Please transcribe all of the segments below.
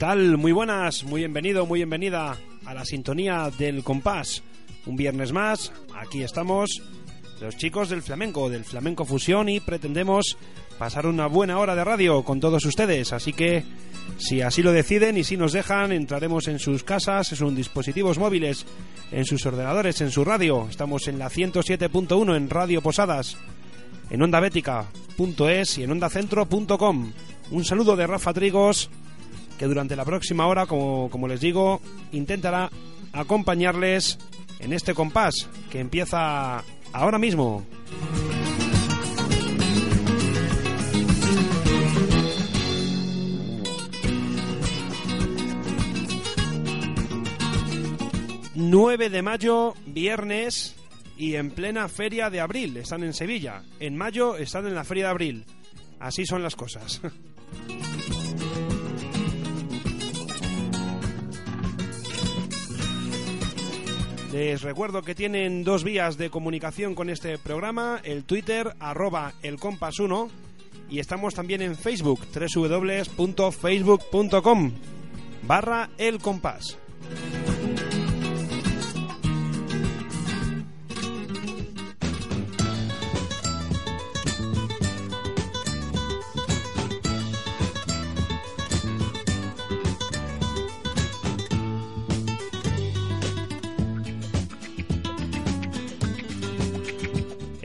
¿Qué tal? Muy buenas, muy bienvenido, muy bienvenida a la sintonía del compás. Un viernes más, aquí estamos, los chicos del flamenco, del flamenco fusión y pretendemos pasar una buena hora de radio con todos ustedes. Así que, si así lo deciden y si nos dejan, entraremos en sus casas, en sus dispositivos móviles, en sus ordenadores, en su radio. Estamos en la 107.1 en Radio Posadas, en ondabética.es y en ondacentro.com. Un saludo de Rafa Trigos que durante la próxima hora, como, como les digo, intentará acompañarles en este compás que empieza ahora mismo. ...9 de mayo, viernes... ...y en plena feria de abril... ...están en Sevilla... ...en mayo están en la feria de abril... ...así son las cosas... Les recuerdo que tienen dos vías de comunicación con este programa, el Twitter arroba elcompas1 y estamos también en Facebook, www.facebook.com barra elcompás.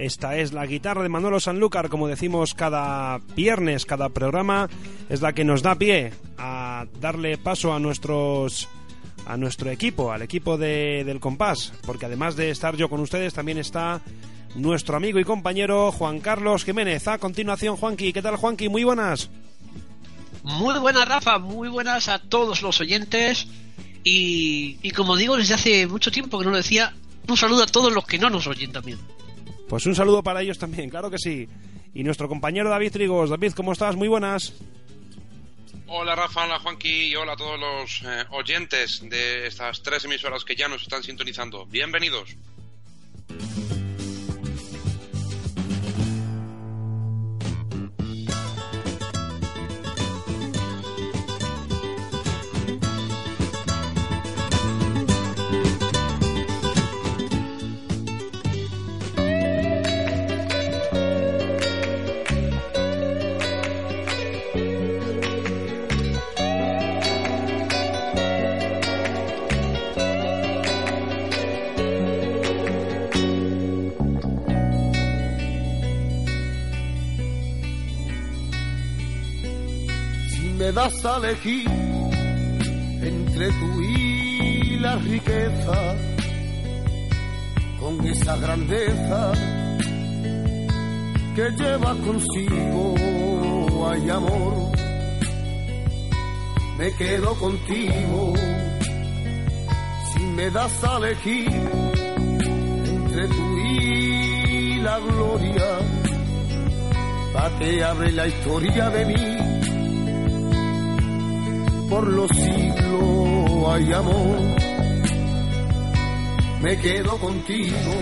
Esta es la guitarra de Manolo Sanlúcar, como decimos cada viernes, cada programa, es la que nos da pie a darle paso a nuestros a nuestro equipo, al equipo de, del compás, porque además de estar yo con ustedes, también está nuestro amigo y compañero Juan Carlos Jiménez. A continuación, Juanqui, ¿qué tal Juanqui? Muy buenas. Muy buenas, Rafa, muy buenas a todos los oyentes. Y, y como digo desde hace mucho tiempo que no lo decía, un saludo a todos los que no nos oyen también. Pues un saludo para ellos también, claro que sí. Y nuestro compañero David Trigos. David, ¿cómo estás? Muy buenas. Hola Rafa, hola Juanqui y hola a todos los eh, oyentes de estas tres emisoras que ya nos están sintonizando. Bienvenidos. Das a elegir entre tú y la riqueza, con esa grandeza que lleva consigo, hay amor, me quedo contigo, si me das a elegir entre tú y la gloria, para que abre la historia de mí por los siglos hay amor, me quedo contigo.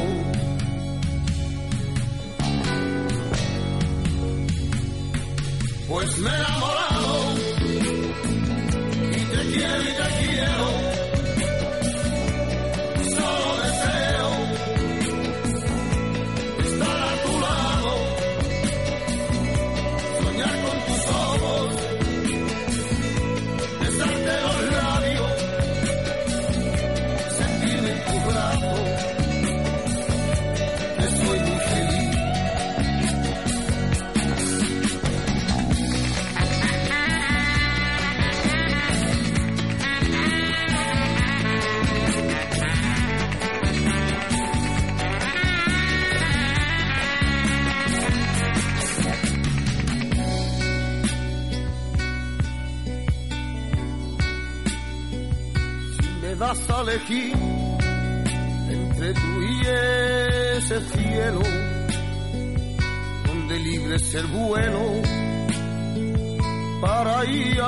Pues me he enamorado y te quiero y te quiero. Entre tú y ese cielo, donde libre es el vuelo, para ir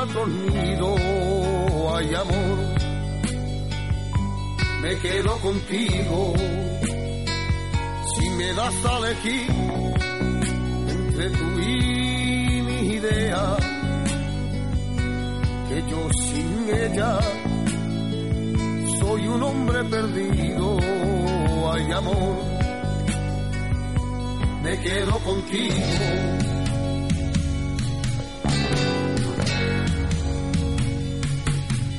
hay amor, me quedo contigo. Si me das a elegir entre tú y mi idea, que yo sin ella. Soy un hombre perdido, ay amor, me quedo contigo.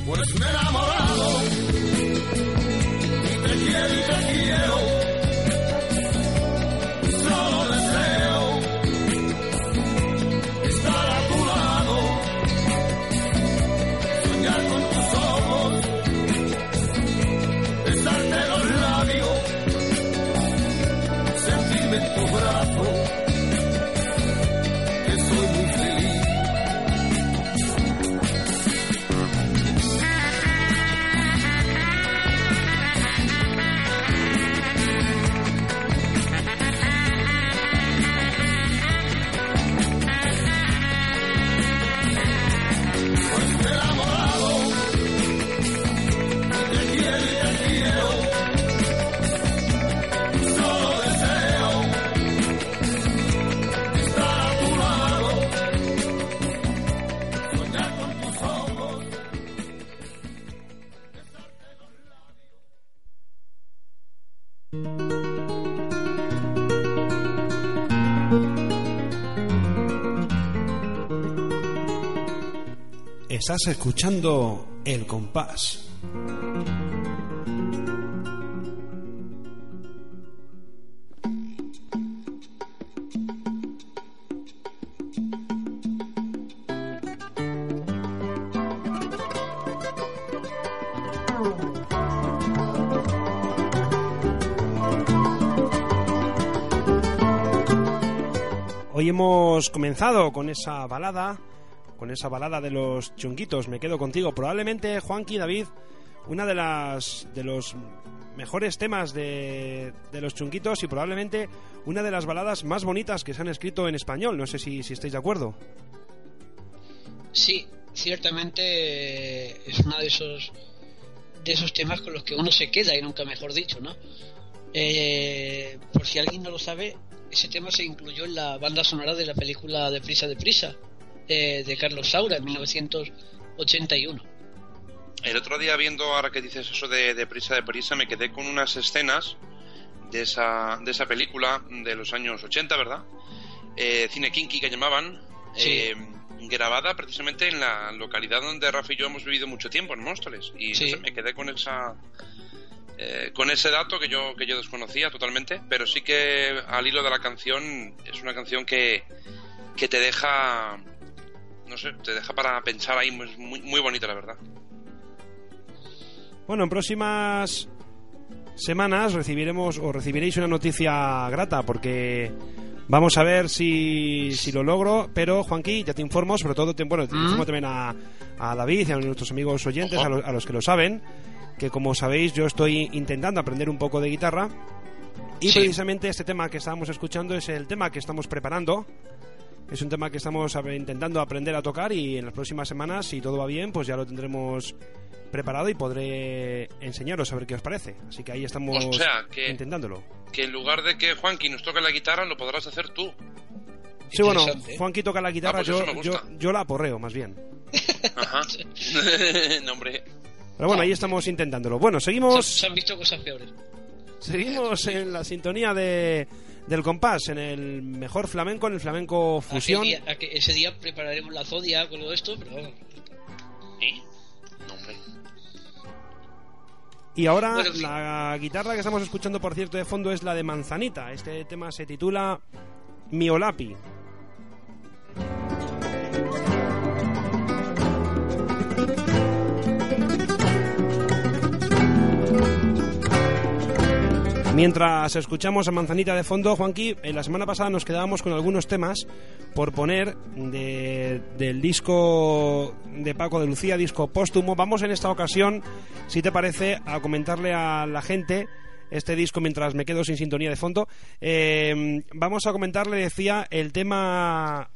Pues me enamorado y te quiero y te quiero. Estás escuchando El Compás. Hoy hemos comenzado con esa balada, con esa balada de los chunguitos. Me quedo contigo. Probablemente, Juanqui David, una de las de los mejores temas de, de los chunguitos y probablemente una de las baladas más bonitas que se han escrito en español. No sé si, si estáis de acuerdo. Sí, ciertamente eh, es uno de esos de esos temas con los que uno se queda y nunca mejor dicho, ¿no? Eh, por si alguien no lo sabe, ese tema se incluyó en la banda sonora de la película De Prisa de Carlos Saura en 1981. El otro día viendo, ahora que dices eso de, de prisa de prisa, me quedé con unas escenas de esa, de esa película de los años 80, ¿verdad? Eh, cine kinky que llamaban, Sí. eh, grabada precisamente en la localidad donde Rafa y yo hemos vivido mucho tiempo, en Móstoles. Y no sé, me quedé con esa... eh, con ese dato que yo, que yo desconocía totalmente, pero sí que al hilo de la canción es una canción que, que te deja, no sé, te deja para pensar ahí, es muy, muy bonita la verdad. Bueno, en próximas semanas recibiremos o recibiréis una noticia grata porque vamos a ver si, si lo logro. Pero, Juanqui, ya te informo, sobre todo, te, bueno, te ¿Mm? informo también a, a David y a nuestros amigos oyentes, a, lo- a los que lo saben, que como sabéis, yo estoy intentando aprender un poco de guitarra. Y Sí. precisamente este tema que estábamos escuchando es el tema que estamos preparando. Es un tema que estamos intentando aprender a tocar y en las próximas semanas, si todo va bien, pues ya lo tendremos preparado y podré enseñaros a ver qué os parece. Así que ahí estamos O sea, que- intentándolo. que en lugar de que Juanqui nos toque la guitarra, lo podrás hacer tú. Sí, bueno, ¿eh? Juanqui toca la guitarra, Ah, pues yo, yo, yo la aporreo, más bien. Ajá. no, hombre. Pero bueno, ahí estamos intentándolo. Bueno, Se, seguimos, se han visto cosas peores. seguimos en la sintonía de, del compás, en el mejor flamenco, en el flamenco Aquel fusión. día- ese día prepararemos la zodia con todo esto, pero. ¿Eh? No, hombre. Y ahora Bueno, sí. la guitarra que estamos escuchando, por cierto, de fondo es la de Manzanita. Este tema se titula Miolapi. Mientras escuchamos a Manzanita de fondo, Juanqui, en la semana pasada nos quedábamos con algunos temas por poner de- del disco de Paco de Lucía, disco póstumo. Vamos en esta ocasión, si te parece, a comentarle a la gente este disco mientras me quedo sin sintonía de fondo. Eh, vamos a comentarle, decía, el tema,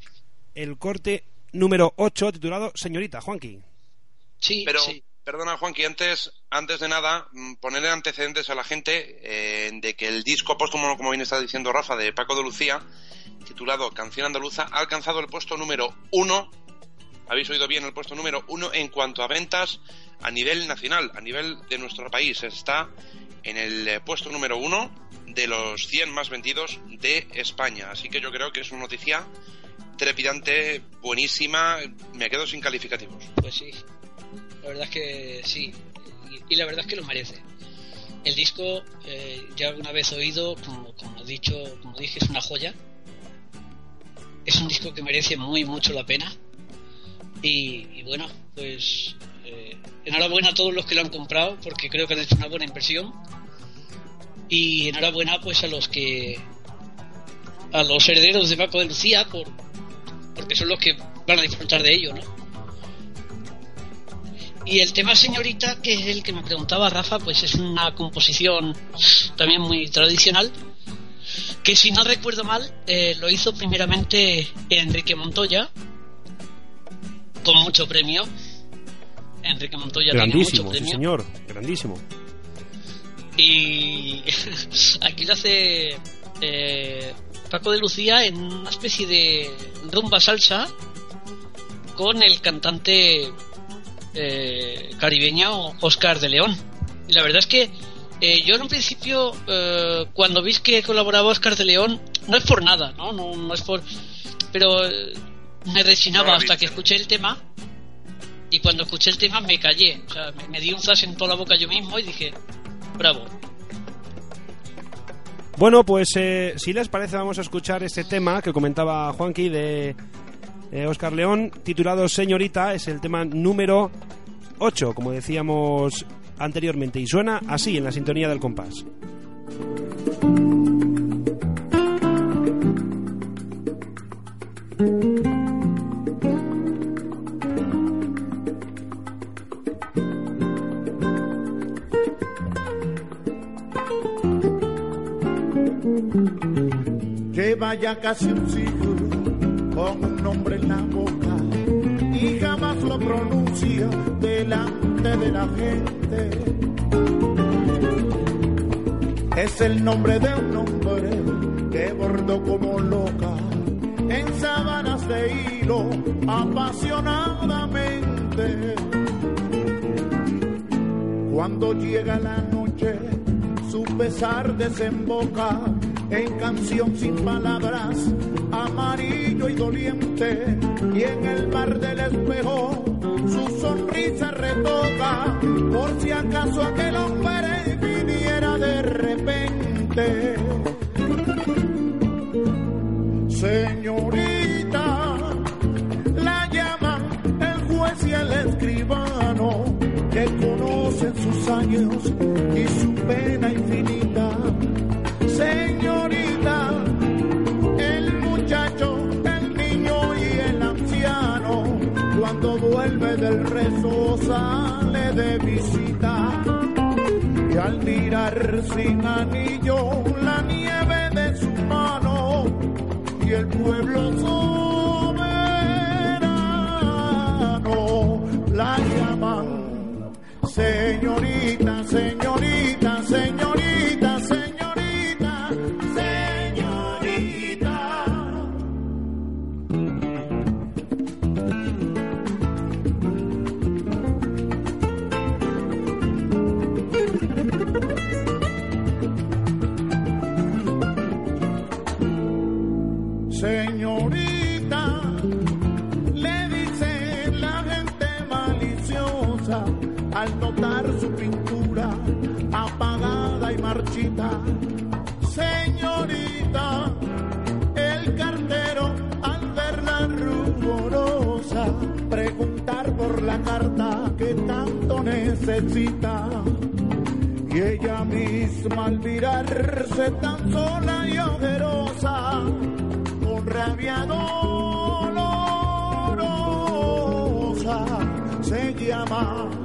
el corte número 8, titulado Señorita, Juanqui. Sí, Pero, sí. Perdona, Juanqui, antes, antes de nada, mm, ponerle antecedentes a la gente eh, de que el disco póstumo, como bien está diciendo Rafa, de Paco de Lucía, titulado Canción Andaluza, ha alcanzado el puesto número uno habéis oído bien, el puesto número uno en cuanto a ventas a nivel nacional, a nivel de nuestro país. Está en el eh, puesto número uno de los 100 más vendidos de España. Así que yo creo que es una noticia trepidante, buenísima. Me quedo sin calificativos. Pues sí, la verdad es que sí. Y, la verdad es que lo merece. El disco, eh, ya alguna vez oído, como, dicho, como dije, es una joya. Es un disco que merece muy mucho la pena. Y, bueno, pues eh, enhorabuena a todos los que lo han comprado, porque creo que han hecho una buena inversión. Y enhorabuena pues a los que a los herederos de Paco de Lucía por porque son los que van a disfrutar de ello, ¿no? Y el tema señorita, que es el que me preguntaba Rafa, pues es una composición también muy tradicional, que si no recuerdo mal, eh, lo hizo primeramente Enrique Montoya, con mucho premio. Enrique Montoya grandísimo, mucho premio. señor, grandísimo. Y aquí lo hace eh, Paco de Lucía en una especie de rumba salsa con el cantante eh, caribeño Oscar de León. Y la verdad es que eh, yo en un principio, eh, cuando vi que colaboraba Oscar de León, no es por nada, ¿no? No, no es por... Pero eh, me resinaba hasta que escuché el tema y cuando escuché el tema me callé. O sea, me, me di un zas en toda la boca yo mismo y dije, bravo. Bueno, pues eh, si les parece vamos a escuchar este tema que comentaba Juanqui de eh, Oscar León, titulado Señorita, es el tema número 8, como decíamos anteriormente, y suena así en la sintonía del compás. Lleva ya casi un siglo con un nombre en la boca y jamás lo pronuncia delante de la gente. Es el nombre de un hombre que bordó como loca en sábanas de hilo apasionadamente. Cuando llega la noche, su pesar desemboca en canción sin palabras, amarillo y doliente, y en el mar del espejo su sonrisa retoca, por si acaso aquel hombre viniera de repente. Señorita, la llaman el juez y el escribano, que conocen sus años y su pena infinita. Del rezo sale de visita. Y al mirar sin anillo la nieve de su mano y el pueblo necesita. Y ella misma al mirarse tan sola y ojerosa, con rabia dolorosa, se llama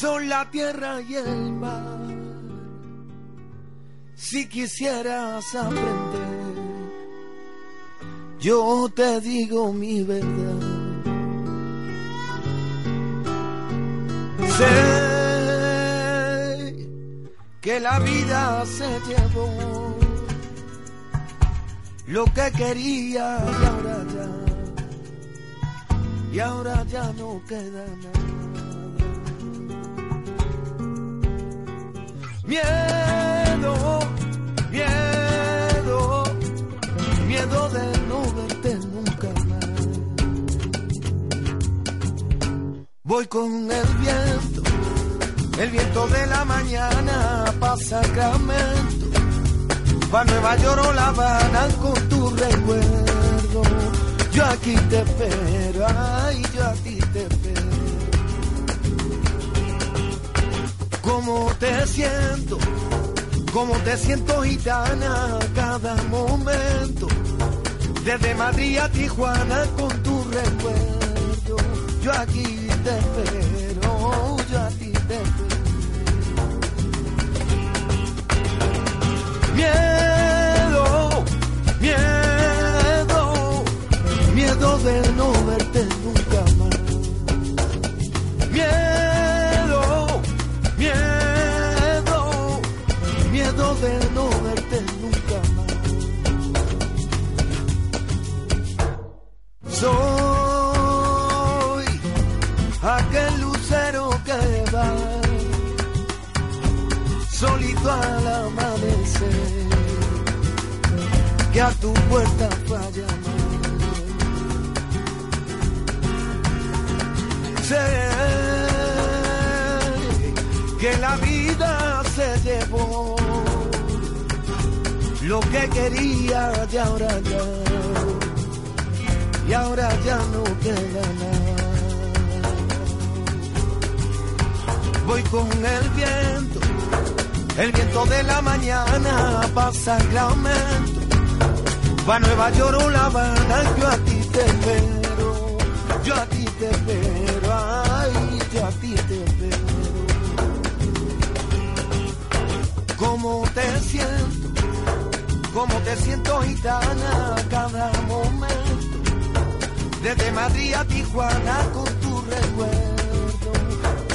Son la tierra y el mar. Si quisieras aprender, yo te digo mi verdad. Sé que la vida se llevó lo que quería y ahora ya, y ahora ya no queda nada. Miedo, miedo, miedo de no verte nunca más. Voy con el viento, el viento de la mañana pa' Sacramento, pa' Nueva York o La Habana con tu recuerdo. Yo aquí te espero, ay, yo a ti te espero. Cómo te siento, cómo te siento gitana cada momento. Desde Madrid a Tijuana con tu recuerdo, yo aquí te espero, yo a ti te espero. Miedo, miedo, miedo de no verte que a tu puerta va a llamar. Sé que la vida se llevó lo que quería de ahora ya, y ahora ya no queda nada. con el viento, el viento de la mañana pasa Sacramento, va Nueva York o La Habana, yo a ti te espero, yo a ti te espero, ay, yo a ti te espero. ¿Cómo te siento? ¿Cómo te siento gitana cada momento? Desde Madrid a Tijuana con tu recuerdo.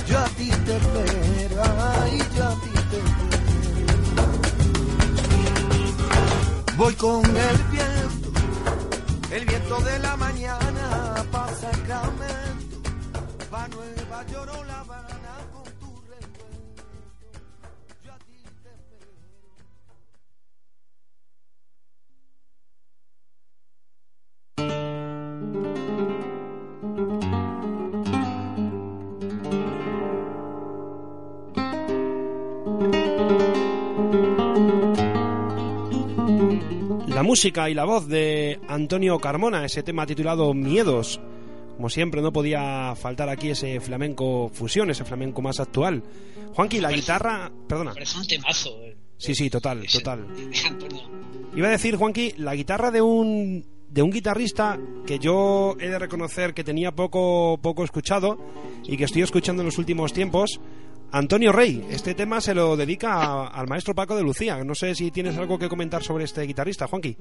Yo a ti te espero, Voy con el viento, el viento de la mañana pasa Sacramento, va a Nueva York o La música y la voz de Antonio Carmona, ese tema titulado Miedos. Como siempre, no podía faltar aquí ese flamenco fusión, ese flamenco más actual. Juanqui, la guitarra. Perdona. Parece un temazo. eh. Sí, sí, total, total. Iba a decir, Juanqui, la guitarra de un, de un guitarrista que yo he de reconocer que tenía poco, poco escuchado y que estoy escuchando en los últimos tiempos, Antonio Rey. Este tema se lo dedica a- al maestro Paco de Lucía. No sé si tienes algo que comentar sobre este guitarrista, Juanqui.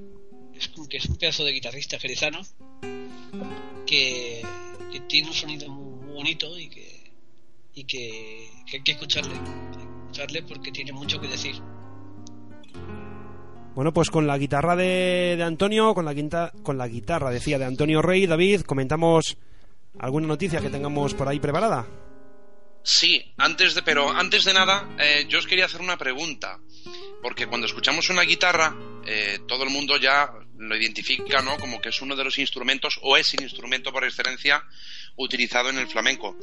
Es un- que es un pedazo de guitarrista jerezano que, que tiene un sonido muy bonito y que, y que, que hay que escucharle. Hay que escucharle porque tiene mucho que decir. Bueno, pues con la guitarra de, de Antonio, con la, quinta, con la guitarra, decía, de Antonio Rey, David, comentamos alguna noticia que tengamos por ahí preparada. Sí, antes de, pero antes de nada, eh, yo os quería hacer una pregunta. Porque cuando escuchamos una guitarra, eh, todo el mundo ya lo identifica, ¿no? Como que es uno de los instrumentos, o es el instrumento por excelencia utilizado en el flamenco.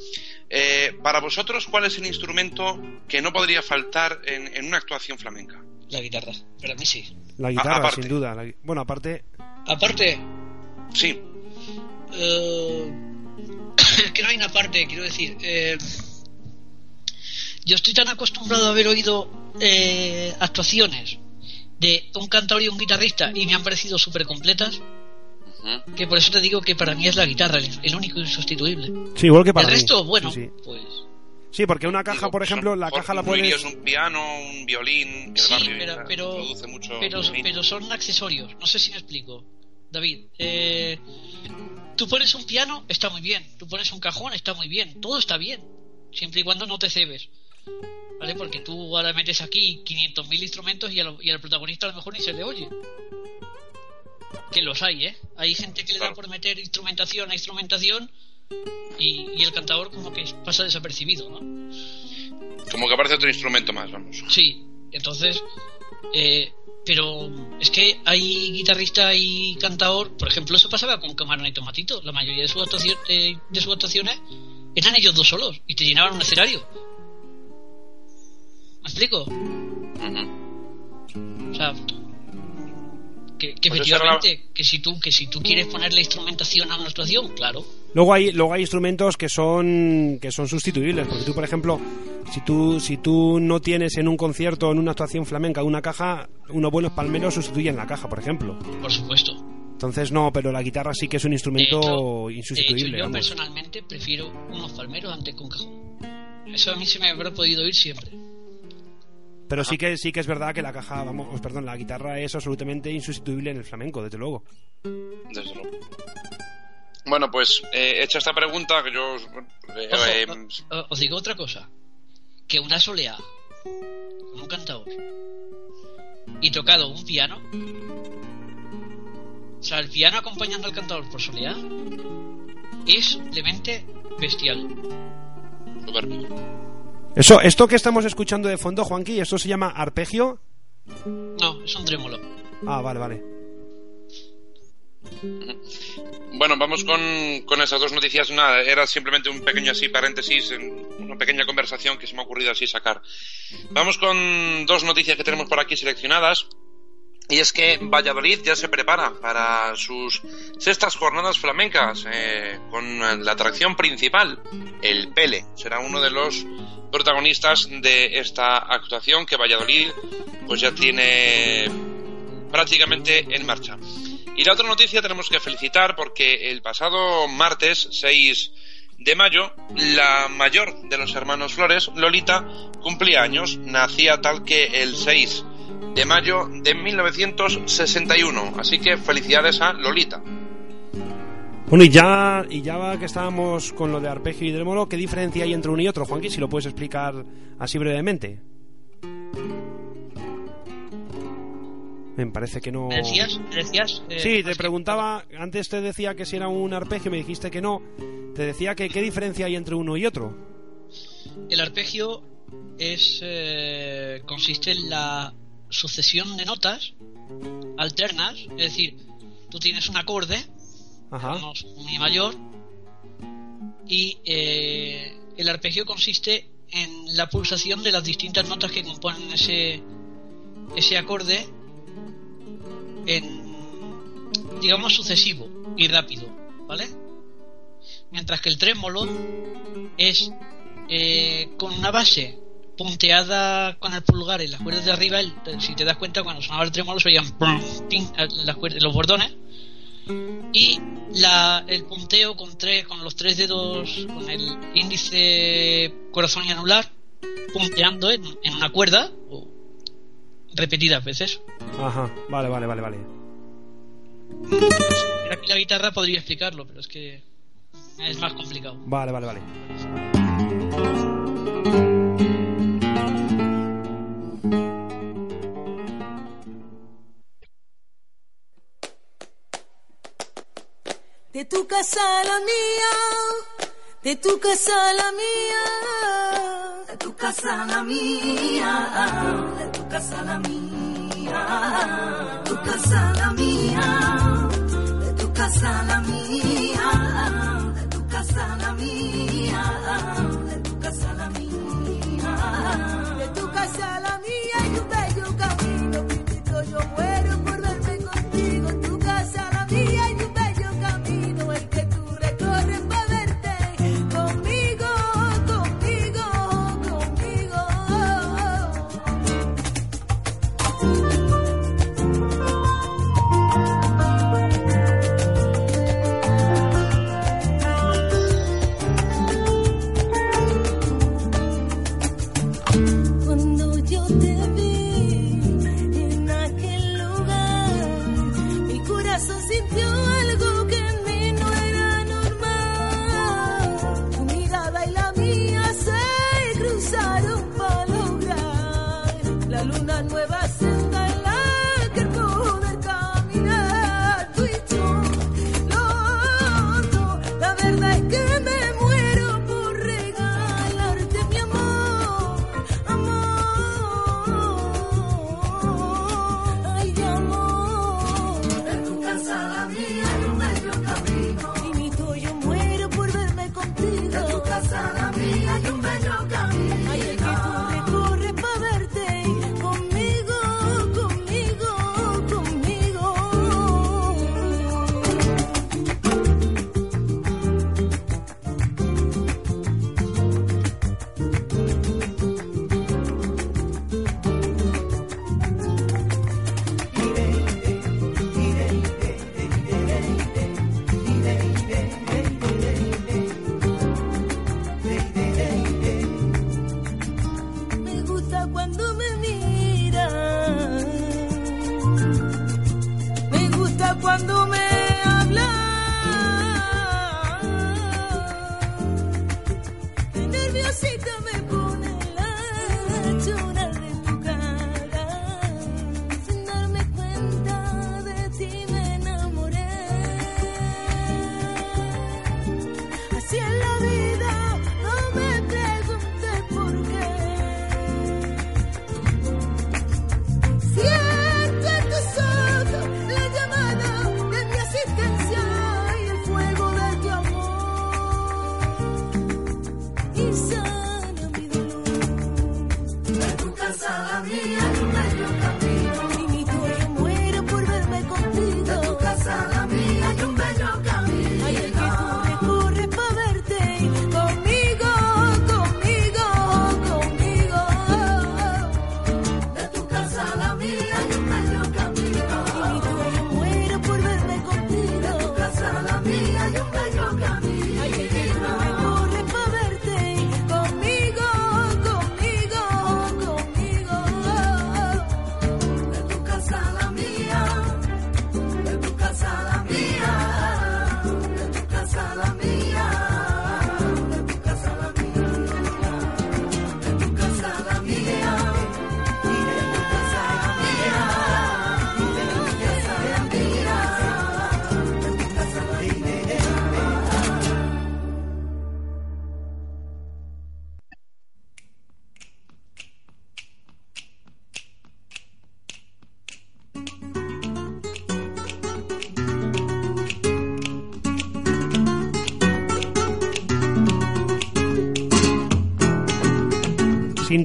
Eh, para vosotros, ¿cuál es el instrumento que no podría faltar en, en una actuación flamenca? La guitarra, para mí sí. La guitarra, aparte. sin duda. La bueno, aparte, Aparte, Sí, eh, es que no hay una parte, quiero decir. eh, yo estoy tan acostumbrado a haber oído eh, actuaciones de un cantador y un guitarrista y me han parecido súper completas que por eso te digo que para mí es la guitarra el, el único insustituible. sí, igual que para el mí. resto, bueno, Sí, sí. pues Sí, porque una caja, Digo, por ejemplo, son- la caja la puedes... un piano, un violín, que Sí, el barrio pero- pero- produce mucho pero son accesorios. No sé si me explico. David, eh, tú pones un piano, está muy bien. Tú pones un cajón, está muy bien. Todo está bien. Siempre y cuando no te cebes. ¿Vale? Porque tú ahora metes aquí 500.000 instrumentos y, lo- y al protagonista a lo mejor ni se le oye. Que los hay, ¿eh? Hay gente que le da por meter instrumentación a instrumentación y, y el cantador como que pasa desapercibido, ¿no? Como que aparece otro instrumento más, vamos. Sí, entonces, eh, pero es que hay guitarrista y cantador, por ejemplo, eso pasaba con Camarón y Tomatito. La mayoría de sus, actuaciones, de, de sus actuaciones eran ellos dos solos y te llenaban un escenario. ¿Me explico? Ujú. O sea, que, que Pues la- efectivamente, que si tú que si tú quieres ponerle instrumentación a una actuación, claro. Luego hay, luego hay instrumentos que son que son sustituibles, porque tú, por ejemplo, si tú si tú no tienes en un concierto, en una actuación flamenca, una caja, unos buenos palmeros sustituyen la caja, por ejemplo. Por supuesto. Entonces no, pero la guitarra sí que es un De instrumento hecho- insustituible. De hecho, yo vamos. personalmente prefiero unos palmeros antes que un cajón. Eso a mí se me habrá podido oír siempre. Pero sí que sí que es verdad que la caja, vamos, pues, perdón, la guitarra es absolutamente insustituible en el flamenco, desde luego. Desde luego. Bueno, pues eh, hecha esta pregunta, que yo. eh, Ojo, eh, o- os digo otra cosa. Que una soleá con un cantador y tocado un piano. O sea, el piano acompañando al cantador por soleá es simplemente bestial. soberbio. Eso, esto que estamos escuchando de fondo, Juanqui, esto se llama arpegio. No, es un trémolo. Ah, vale, vale. Bueno, vamos con, con esas dos noticias. Nada, era simplemente un pequeño así paréntesis, en una pequeña conversación que se me ha ocurrido así sacar. Vamos con dos noticias que tenemos por aquí seleccionadas. Y es que Valladolid ya se prepara para sus sextas jornadas flamencas eh, con la atracción principal, el Pele. Será uno de los protagonistas de esta actuación que Valladolid pues ya tiene prácticamente en marcha. Y la otra noticia tenemos que felicitar porque el pasado martes 6 de mayo, la mayor de los hermanos Flores, Lolita, cumplía años. Nacía tal que el 6 de mayo de 1961. Así que felicidades a Lolita. Bueno, y ya, y ya que estábamos con lo de arpegio y trémolo, ¿qué diferencia hay entre uno y otro, Juanqui? Si lo puedes explicar así brevemente. Me parece que no. ¿Me decías? decías eh, sí, te preguntaba. Antes te decía que si era un arpegio, me dijiste que no. Te decía que qué diferencia hay entre uno y otro. El arpegio es eh, consiste en la sucesión de notas alternas, es decir, tú tienes un acorde, Ajá. mi mayor, y eh, el arpegio consiste en la pulsación de las distintas notas que componen ese, ese acorde en, digamos, sucesivo y rápido, ¿vale? Mientras que el trémolo es eh, con una base punteada con el pulgar en las cuerdas de arriba, si te das cuenta, cuando sonaba el trémolo se oían los bordones. Y la, el punteo con, tres, con los tres dedos, con el índice, corazón y anular, punteando en, una cuerda, o repetidas veces. Ajá, vale, vale, vale, vale. Aquí la guitarra podría explicarlo, pero es que es más complicado. Vale, vale, vale. de tu casa a la mía, de tu casa a la mía, de tu casa a la mía, de tu casa a la mía, tu casa la mía, de tu casa a la mía, de tu casa a la mía, de tu casa a la mía, de tu casa a la mía, y un bello camino, yo muero. with you.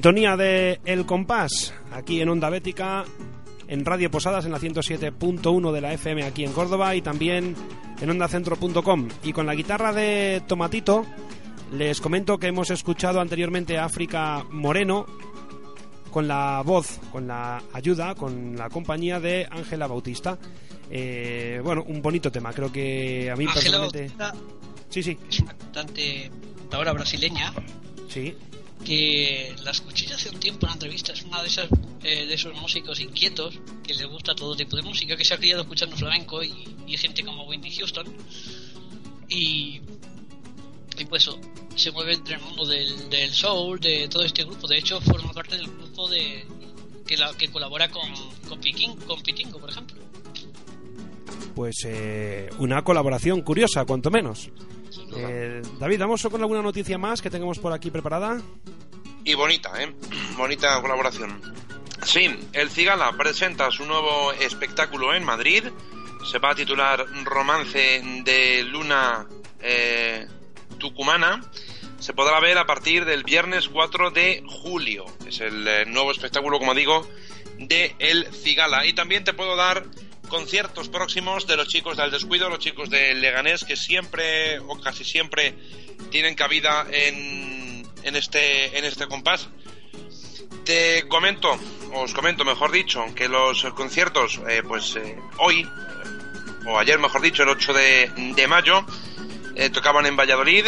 Sintonía de El Compás, aquí en Onda Bética, en Radio Posadas en la 107.1 de la FM aquí en Córdoba y también en ondacentro.com. Y con la guitarra de Tomatito, les comento que hemos escuchado anteriormente a África Moreno con la voz, con la ayuda, con la compañía de Ángela Bautista. Eh, bueno, un bonito tema, creo que a mí Ángela personalmente... Bautista Sí, sí, es una cantante ahora brasileña sí. Que la escuché hace un tiempo en una entrevista. Es una de esas eh, de esos músicos inquietos que le gusta todo tipo de música, que se ha criado escuchando flamenco y, y gente como Whitney Houston. Y, y pues se mueve entre el mundo del, del soul, de todo este grupo. De hecho, forma parte del grupo de que, la, que colabora con, con, Piquín, con Pitingo, por ejemplo. Pues eh, una colaboración curiosa, cuanto menos. Eh, David, ¿vamos con alguna noticia más que tengamos por aquí preparada? Y bonita, ¿eh? Bonita colaboración. Sí, el Cigala presenta su nuevo espectáculo en Madrid. Se va a titular Romance de Luna eh, Tucumana. Se podrá ver a partir del viernes 4 de julio. Es el eh, nuevo espectáculo, como digo, de El Cigala. Y también te puedo dar conciertos próximos de los chicos del descuido, los chicos de Leganés, que siempre o casi siempre tienen cabida en, en, este, en este compás. Te comento, os comento mejor dicho, que los conciertos, eh, pues eh, hoy, o ayer mejor dicho, el 8 de, mayo, eh, tocaban en Valladolid,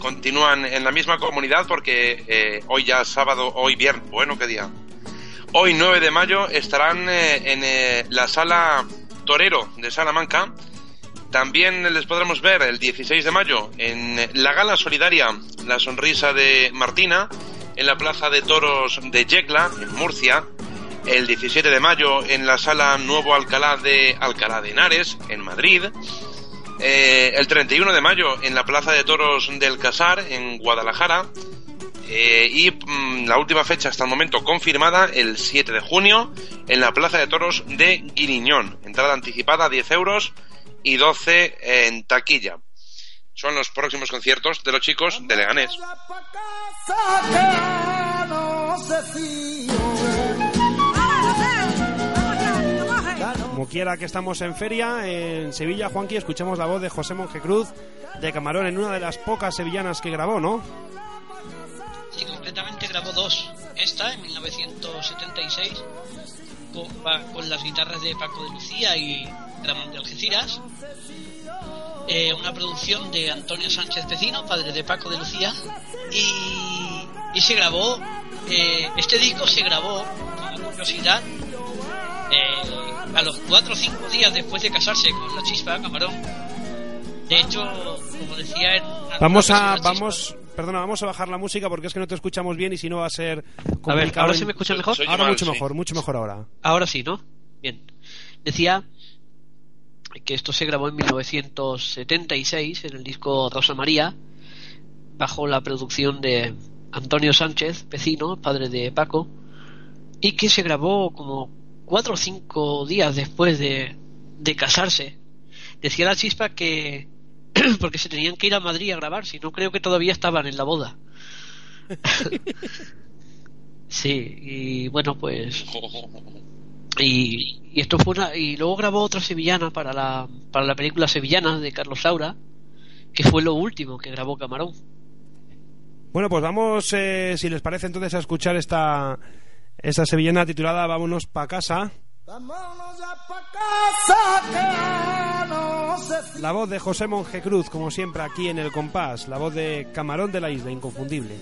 continúan en la misma comunidad porque hoy ya sábado, hoy viernes, bueno, qué día. Hoy 9 de mayo estarán en la sala Torero de Salamanca. También les podremos ver el 16 de mayo en la gala solidaria La Sonrisa de Martina en la Plaza de Toros de Yecla, en Murcia. El 17 de mayo en la sala Nuevo Alcalá de Alcalá de Henares, en Madrid. Eh, el 31 de mayo en la Plaza de Toros del Casar, en Guadalajara. Eh, y mm, la última fecha hasta el momento confirmada, el 7 de junio, en la Plaza de Toros de Guiriñón. Entrada anticipada 10 euros y 12 en taquilla. Son los próximos conciertos de los chicos de Leganés. Como quiera que estamos en feria, en Sevilla, Juanqui, escuchamos la voz de José Monje Cruz de Camarón en una de las pocas sevillanas que grabó, ¿no? Sí, concretamente grabó dos. Esta en 1976 con, con las guitarras de Paco de Lucía y Ramón de Algeciras. Eh, una producción de Antonio Sánchez Pecino, padre de Paco de Lucía. Y, y se grabó, eh, este disco se grabó, como curiosidad, eh, a los cuatro o cinco días después de casarse con la chispa Camarón. De hecho, como decía Vamos a, vamos, perdona, vamos a bajar la música porque es que no te escuchamos bien y si no va a ser complicado. A ver, ¿ahora en- se me escucha mejor? Soy- Ahora mal, mucho sí. mejor, mucho mejor ahora. Ahora sí, ¿no? Bien. Decía que esto se grabó en 1976 en el disco Rosa María, bajo la producción de Antonio Sánchez, vecino, padre de Paco, y que se grabó como cuatro o cinco días después de, de casarse. Decía la chispa que porque se tenían que ir a Madrid a grabar, si no creo que todavía estaban en la boda. sí, y bueno, pues y, y esto fue una y luego grabó otra sevillana para la para la película Sevillana de Carlos Saura que fue lo último que grabó Camarón Bueno, pues vamos, eh, si les parece entonces, a escuchar esta, esta sevillana titulada Vámonos pa' casa. La voz de José Monje Cruz, como siempre, aquí en el compás. La voz de Camarón de la Isla, inconfundible.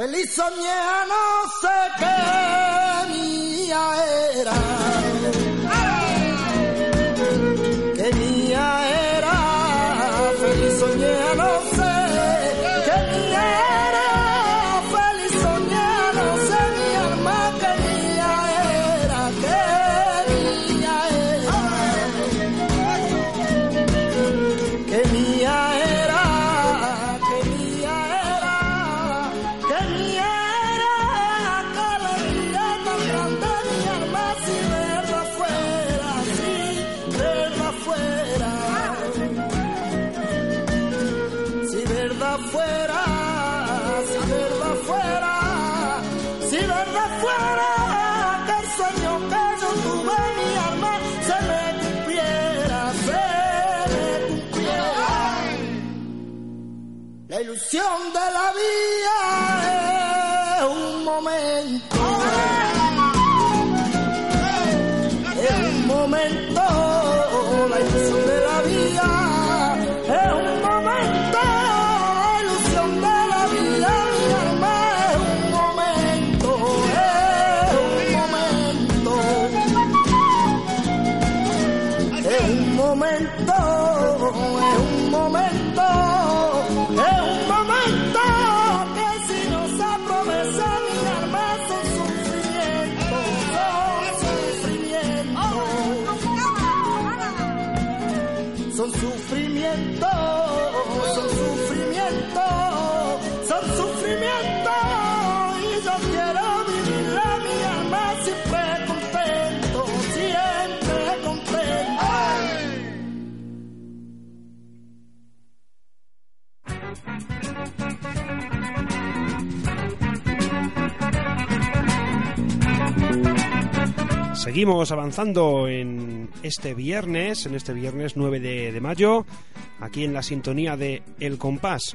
Feliz soñé no sé qué mía era. La ilusión de la Seguimos avanzando en este viernes, en este viernes 9 de, mayo, aquí en la sintonía de El Compás.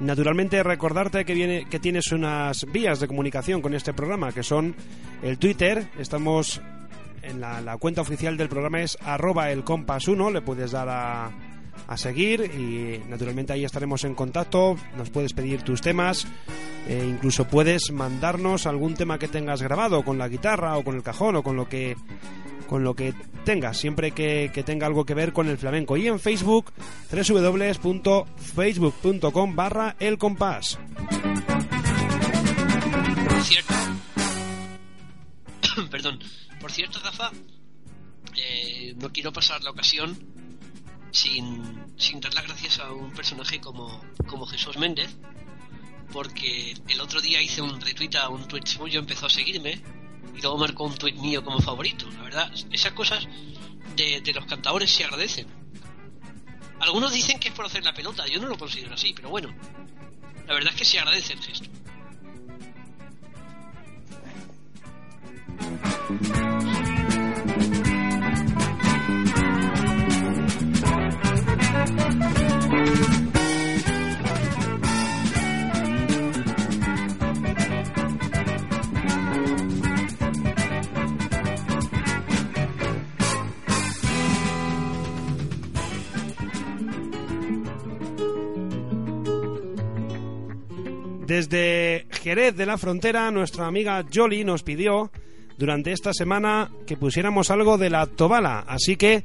Naturalmente recordarte que viene que tienes unas vías de comunicación con este programa que son el Twitter, estamos en la, la cuenta oficial del programa es arroba el compás 1, le puedes dar a, a seguir y naturalmente ahí estaremos en contacto, nos puedes pedir tus temas, e incluso puedes mandarnos algún tema que tengas grabado con la guitarra o con el cajón o con lo que con lo que tengas, siempre que, que tenga algo que ver con el flamenco. Y en Facebook, www.facebook.com barra el compás. Por cierto, perdón, por cierto, Rafa, eh, no quiero pasar la ocasión sin, sin dar las gracias a un personaje como, como Jesús Méndez, porque el otro día hice un retweet a un tweet suyo, empezó a seguirme y luego marcó un tweet mío como favorito. La verdad, esas cosas de, de los cantadores se agradecen. Algunos dicen que es por hacer la pelota, yo no lo considero así, pero bueno, la verdad es que se agradece el gesto. Desde Jerez de la Frontera, nuestra amiga Jolly nos pidió durante esta semana que pusiéramos algo de la Tobala. Así que,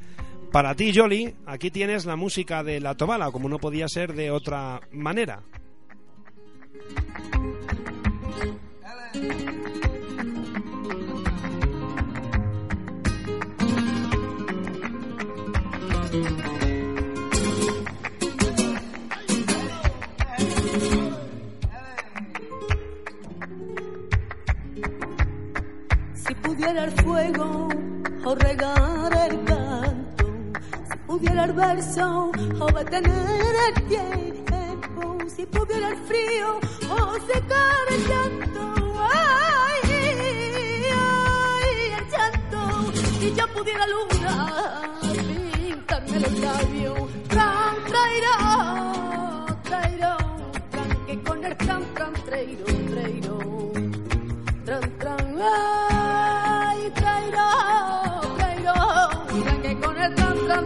para ti, Jolly, aquí tienes la música de la Tobala, como no podía ser de otra manera. Si pudiera el fuego o regar el Pudiera el verso o va tener el tiempo si pudiera el frío o secar el llanto ay, ay el llanto si yo pudiera luna pintarme los labios tan traidor traidor tan que con el tan tan traidor traidor tran tran ay. Tran.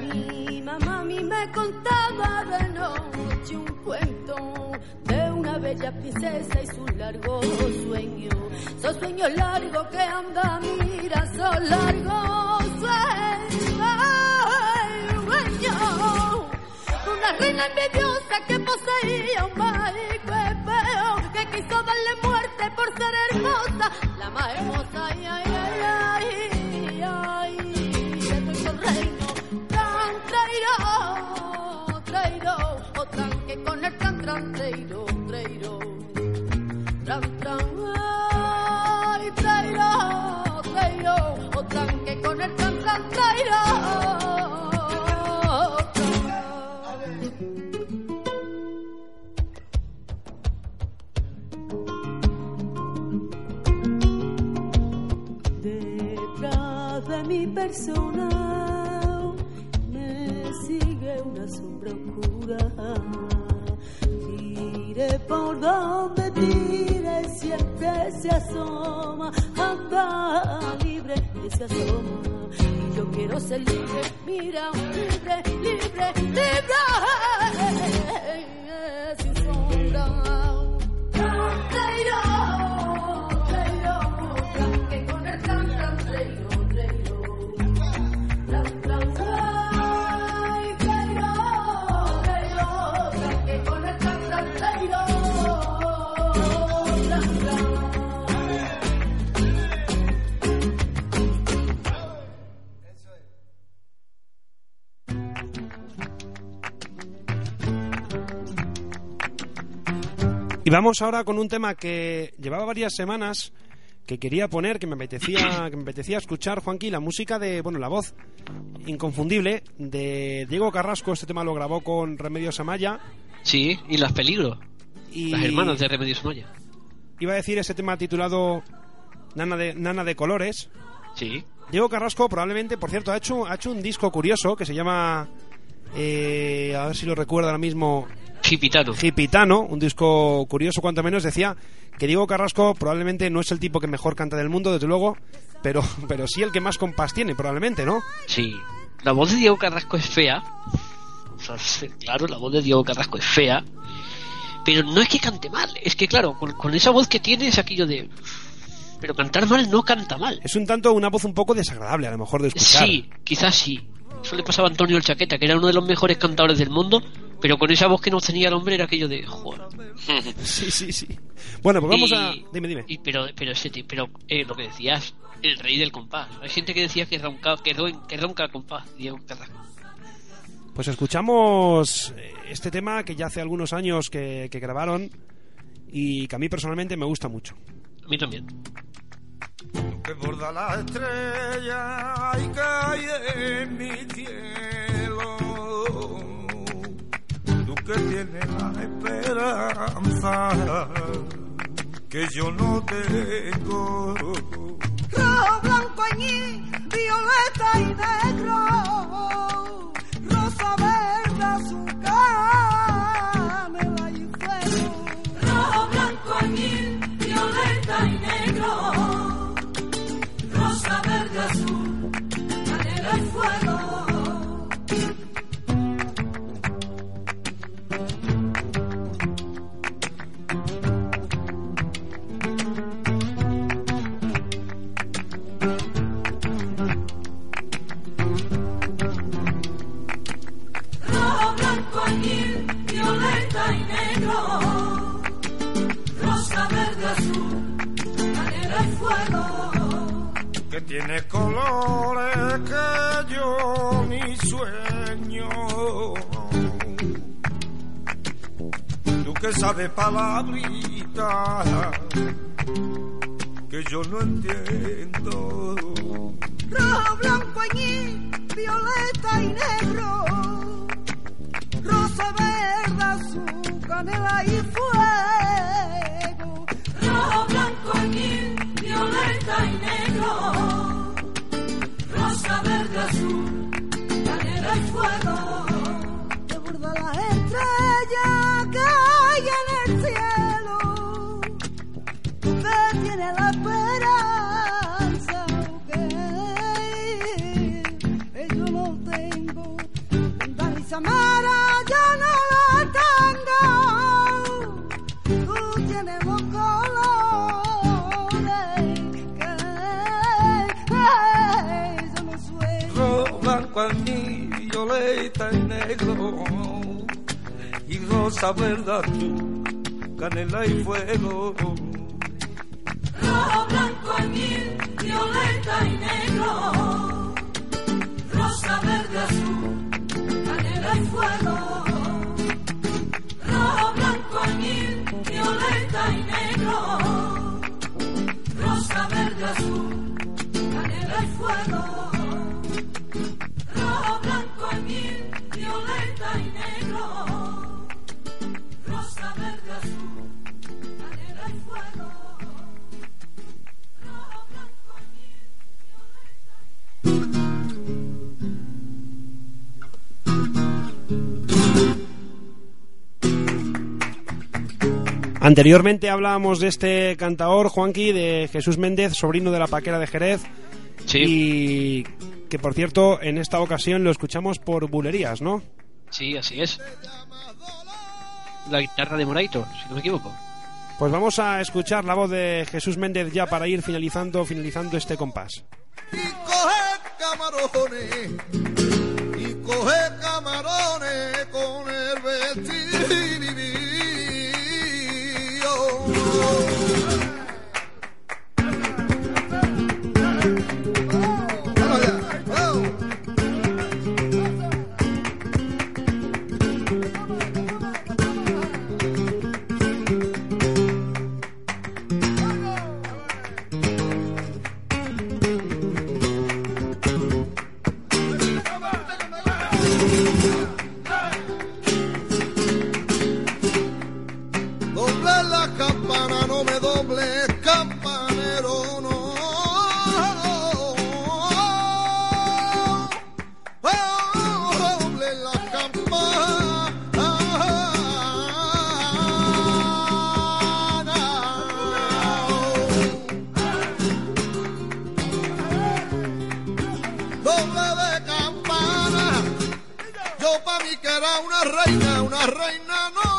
Mi mamá a mí me contaba de noche un cuento de una bella princesa y su largo sueño. Son sueños largos que anda, mira, son largos Una envidiosa que poseía un marico feo que quiso darle muerte por ser hermosa. La más hermosa, de mi persona me sigue una sombra oscura. Tire por donde tire, siempre se asoma. Anda libre que se asoma. Y yo quiero ser libre, mira, libre, libre, libre. Sin sombra. Y vamos ahora con un tema que llevaba varias semanas que quería poner, que me apetecía, que me apetecía escuchar, Juanqui, la música de, bueno, la voz inconfundible de Diego Carrasco. Este tema lo grabó con Remedios Amaya. Sí, y las peligros. Y Las hermanas de Remedios Amaya. iba a decir ese tema titulado Nana de, Nana de Colores. Sí. Diego Carrasco probablemente, por cierto, ha hecho, ha hecho un disco curioso que se llama, eh, a ver si lo recuerdo ahora mismo, Chipitano. Gipitano, un disco curioso cuanto menos, decía que Diego Carrasco probablemente no es el tipo que mejor canta del mundo, desde luego, pero, pero sí el que más compás tiene, probablemente, ¿no? Sí. La voz de Diego Carrasco es fea. O sea, sí, claro, la voz de Diego Carrasco es fea. Pero no es que cante mal. Es que, claro, con, con esa voz que tiene es aquello de. Pero cantar mal no canta mal. Es un tanto una voz un poco desagradable, a lo mejor, de escuchar. Sí, quizás sí. Eso le pasaba a Antonio el Chaqueta, que era uno de los mejores cantadores del mundo, pero con esa voz que no tenía el hombre era aquello de. Joder. Sí, sí, sí. Bueno, pues vamos Y- a... Dime, dime. y- pero, pero, ese, pero eh, lo que decías, el rey del compás. Hay gente que decía que ronca, que ron- que ronca el compás, Diego Carrasco. Pues escuchamos eh, este tema que ya hace algunos años que, que grabaron y que a mí personalmente me gusta mucho. A mí también. que borda la estrella y cae en mi cielo. Que tienes la esperanza que yo no tengo. rojo, blanco, añil, violeta y negro, rosa, verde, azul, sabes palabritas que yo no entiendo. azul. Anteriormente hablábamos de este cantador, Juanqui, de Jesús Méndez, sobrino de la Paquera de Jerez. Sí. Y que, por cierto, en esta ocasión lo escuchamos por Bulerías, ¿no? Sí, así es. La guitarra de Moraito, si no me equivoco. Pues vamos a escuchar la voz de Jesús Méndez ya para ir finalizando, finalizando este compás. Y coger camarones, y coger camarones con el. Oh. reina, una reina no.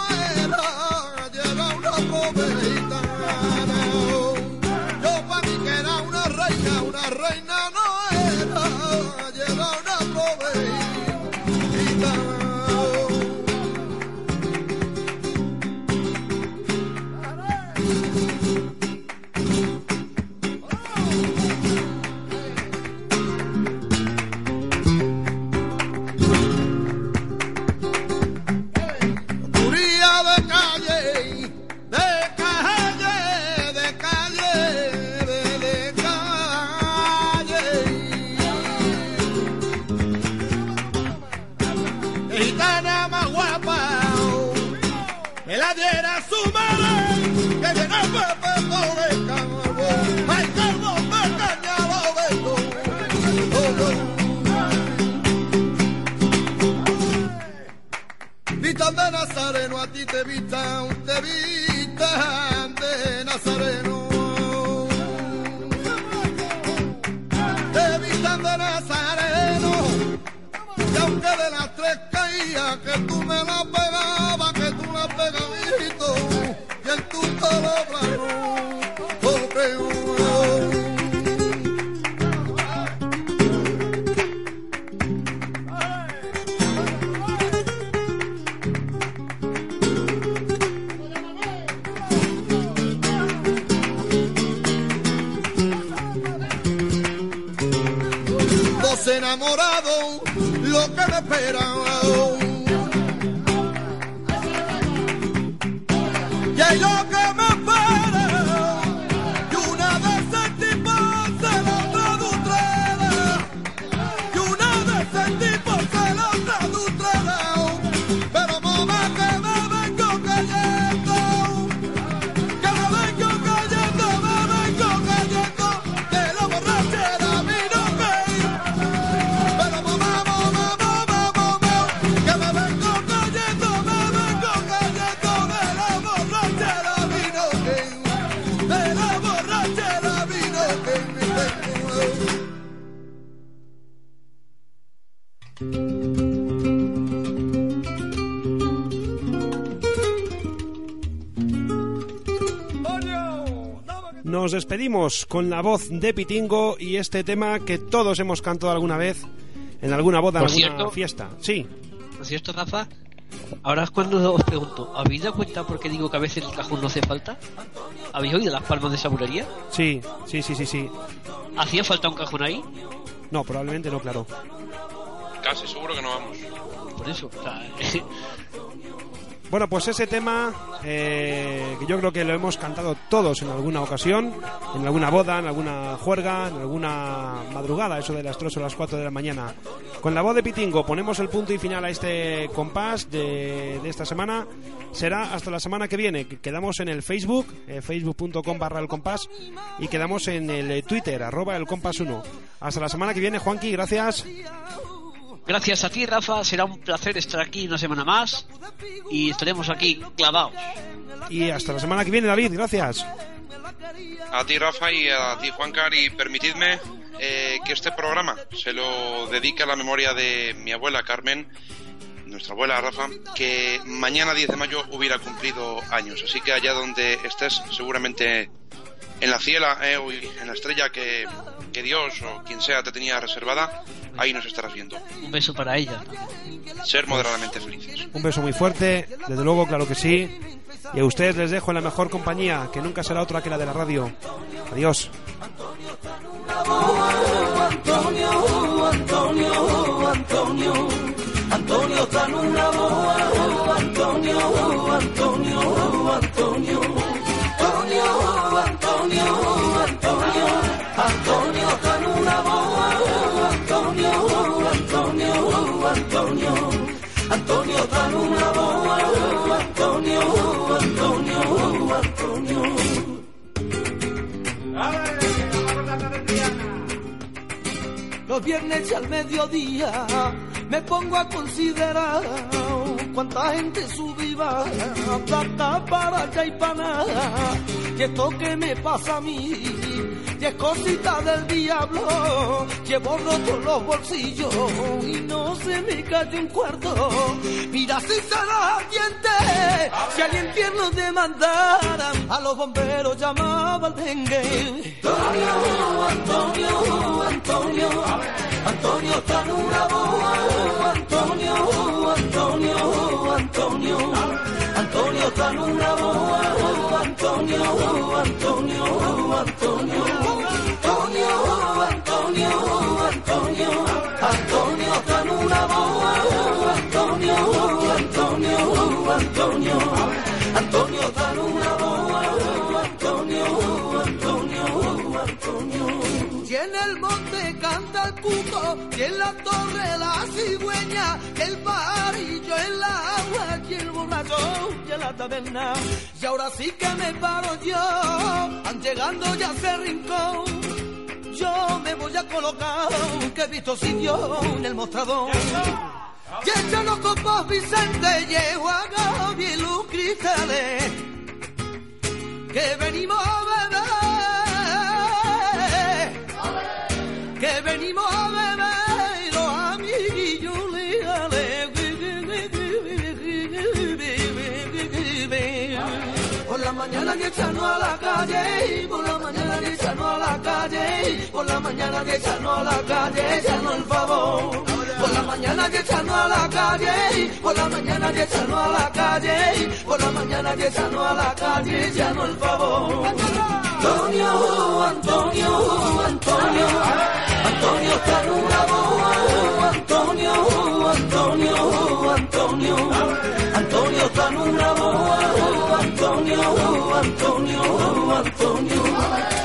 lo que me espera. Nos despedimos con la voz de Pitingo y este tema que todos hemos cantado alguna vez en alguna boda, en Por alguna cierto- fiesta. Sí, ¿No es cierto, Rafa? Ahora es cuando os pregunto, ¿habéis dado cuenta por qué digo que a veces el cajón no hace falta? ¿Habéis oído las palmas de esa bulería? sí, sí, sí, sí, sí. ¿Hacía falta un cajón ahí? No, probablemente no, claro. Casi seguro que no vamos. Por eso, o sea, Bueno, pues ese tema eh, que yo creo que lo hemos cantado todos en alguna ocasión, en alguna boda, en alguna juerga, en alguna madrugada, eso de las 3 o las 4 de la mañana. Con la voz de Pitingo ponemos el punto y final a este compás de, esta semana. Será hasta la semana que viene. que Quedamos en el Facebook, eh, facebook.com barra el compás, y quedamos en el Twitter, arroba el compás 1. Hasta la semana que viene, Juanqui, gracias. Gracias a ti, Rafa, será un placer estar aquí una semana más y estaremos aquí clavados. Y hasta la semana que viene, David, gracias. A ti, Rafa, y a ti, Juancar, y permitidme eh, que este programa se lo dedique a la memoria de mi abuela Carmen, nuestra abuela Rafa, que mañana 10 de mayo hubiera cumplido años. Así que allá donde estés, seguramente en la ciela eh, o en la estrella que, que Dios o quien sea te tenía reservada, ahí nos estarás viendo. Un beso para ella. Ser moderadamente felices. Un beso muy fuerte, desde luego, claro que sí. Y a ustedes les dejo en la mejor compañía, que nunca será otra que la de la radio. Adiós. Antonio, Antonio, Antonio, Antonio está en una boa, Antonio, Antonio, Antonio, Antonio, Viernes y al mediodía me pongo a considerar cuánta gente baja, plata para allá y para nada. Y esto que me pasa a mí, y es cosita del diablo. Llevo rotos los bolsillos y no se me cae un cuarto. Mira si se los ardientes, si al infierno demandaran, a los bomberos llamaba al dengue. Antonio, Antonio, Antonio, Antonio está boa. Antonio, Antonio, Antonio, Antonio está. Antonio, Antonio, Antonio, Antonio, canta el cuco, y en la torre la cigüeña, el pajarillo en la agua, y el borracho y en la taberna. Y ahora sí que me paro yo, han llegando ya ese rincón. Yo me voy a colocar, que he visto sitio en el mostrador. Y echan los copos Vicente, llevo a y Luz Cristales, que venimos a beber beber y los amiguillos legales. Por la mañana que echarnos a la calle, por la mañana que echarnos a la calle, por la mañana que echarnos a la calle, echarnos el favor. Por la mañana que echarnos a la calle, por la mañana que echarnos a la calle, por la mañana que echarnos a la calle, echarnos el favor. Antonio, Antonio, Antonio, Antonio está nublado, oh, oh, oh, Antonio, Antonio, Antonio, Antonio está nublado, Antonio, Antonio, Antonio.